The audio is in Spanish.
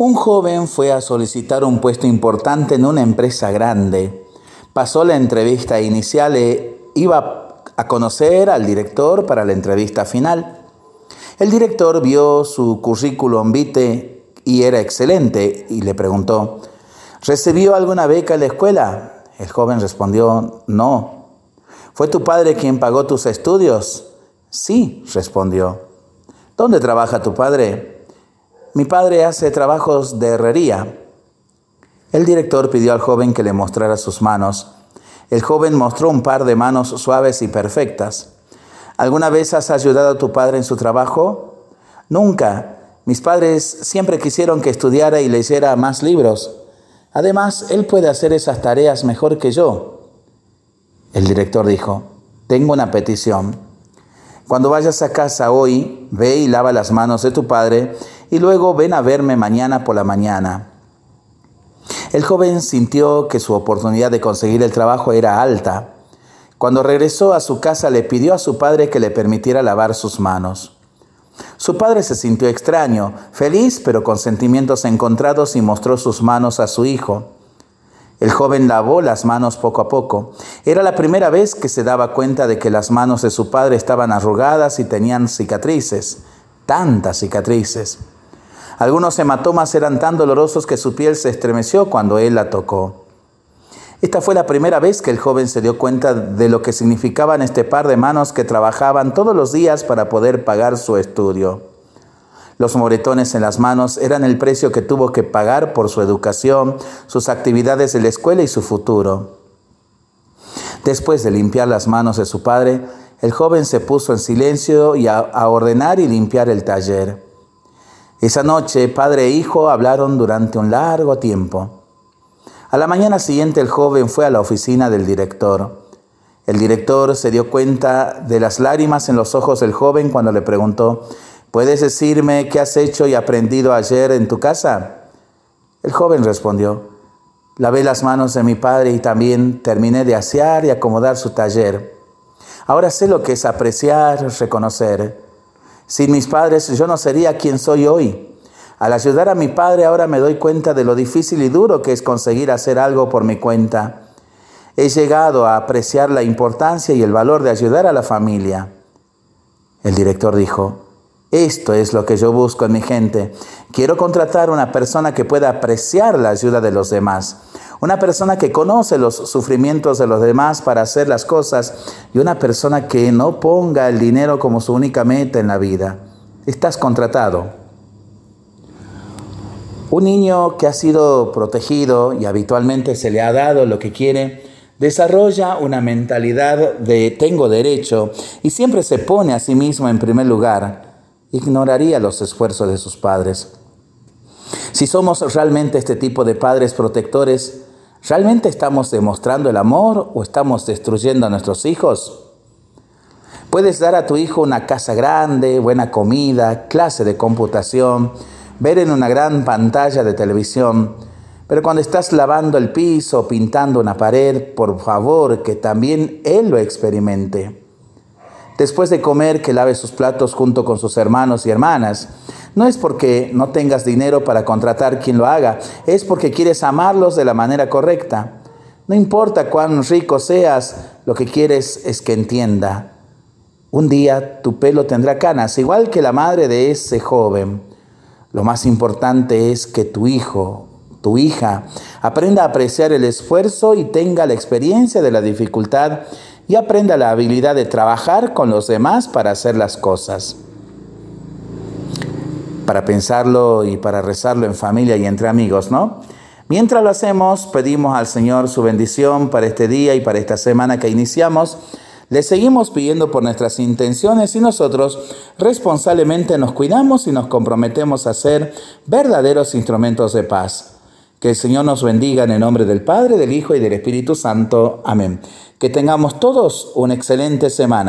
Un joven fue a solicitar un puesto importante en una empresa grande. Pasó la entrevista inicial e iba a conocer al director para la entrevista final. El director vio su currículum vitae y era excelente y le preguntó, ¿recibió alguna beca en la escuela? El joven respondió, no. ¿Fue tu padre quien pagó tus estudios? Sí, respondió. ¿Dónde trabaja tu padre? Mi padre hace trabajos de herrería. El director pidió al joven que le mostrara sus manos. El joven mostró un par de manos suaves y perfectas. ¿Alguna vez has ayudado a tu padre en su trabajo? Nunca. Mis padres siempre quisieron que estudiara y leyera más libros. Además, él puede hacer esas tareas mejor que yo. El director dijo, tengo una petición. Cuando vayas a casa hoy, ve y lava las manos de tu padre y luego ven a verme mañana por la mañana. El joven sintió que su oportunidad de conseguir el trabajo era alta. Cuando regresó a su casa le pidió a su padre que le permitiera lavar sus manos. Su padre se sintió extraño, feliz pero con sentimientos encontrados y mostró sus manos a su hijo. El joven lavó las manos poco a poco. Era la primera vez que se daba cuenta de que las manos de su padre estaban arrugadas y tenían cicatrices, tantas cicatrices. Algunos hematomas eran tan dolorosos que su piel se estremeció cuando él la tocó. Esta fue la primera vez que el joven se dio cuenta de lo que significaban este par de manos que trabajaban todos los días para poder pagar su estudio. Los moretones en las manos eran el precio que tuvo que pagar por su educación, sus actividades en la escuela y su futuro. Después de limpiar las manos de su padre, el joven se puso en silencio y a, ordenar y limpiar el taller. Esa noche, padre e hijo hablaron durante un largo tiempo. A la mañana siguiente el joven fue a la oficina del director. El director se dio cuenta de las lágrimas en los ojos del joven cuando le preguntó, ¿Puedes decirme qué has hecho y aprendido ayer en tu casa? El joven respondió, lavé las manos de mi padre y también terminé de asear y acomodar su taller. Ahora sé lo que es apreciar, reconocer. Sin mis padres yo no sería quien soy hoy. Al ayudar a mi padre ahora me doy cuenta de lo difícil y duro que es conseguir hacer algo por mi cuenta. He llegado a apreciar la importancia y el valor de ayudar a la familia. El director dijo, esto es lo que yo busco en mi gente. Quiero contratar una persona que pueda apreciar la ayuda de los demás. Una persona que conoce los sufrimientos de los demás para hacer las cosas y una persona que no ponga el dinero como su única meta en la vida. Estás contratado. Un niño que ha sido protegido y habitualmente se le ha dado lo que quiere, desarrolla una mentalidad de tengo derecho y siempre se pone a sí mismo en primer lugar ignoraría los esfuerzos de sus padres. Si somos realmente este tipo de padres protectores, ¿realmente estamos demostrando el amor o estamos destruyendo a nuestros hijos? Puedes dar a tu hijo una casa grande, buena comida, clase de computación, ver en una gran pantalla de televisión, pero cuando estás lavando el piso pintando una pared, por favor que también él lo experimente. Después de comer, que lave sus platos junto con sus hermanos y hermanas. No es porque no tengas dinero para contratar quien lo haga, es porque quieres amarlos de la manera correcta. No importa cuán rico seas, lo que quieres es que entienda. Un día tu pelo tendrá canas, igual que la madre de ese joven. Lo más importante es que tu hijo, tu hija, aprenda a apreciar el esfuerzo y tenga la experiencia de la dificultad y aprenda la habilidad de trabajar con los demás para hacer las cosas. Para pensarlo y para rezarlo en familia y entre amigos, ¿no? Mientras lo hacemos, pedimos al Señor su bendición para este día y para esta semana que iniciamos. Le seguimos pidiendo por nuestras intenciones y nosotros responsablemente nos cuidamos y nos comprometemos a ser verdaderos instrumentos de paz. Que el Señor nos bendiga en el nombre del Padre, del Hijo y del Espíritu Santo. Amén. Que tengamos todos una excelente semana.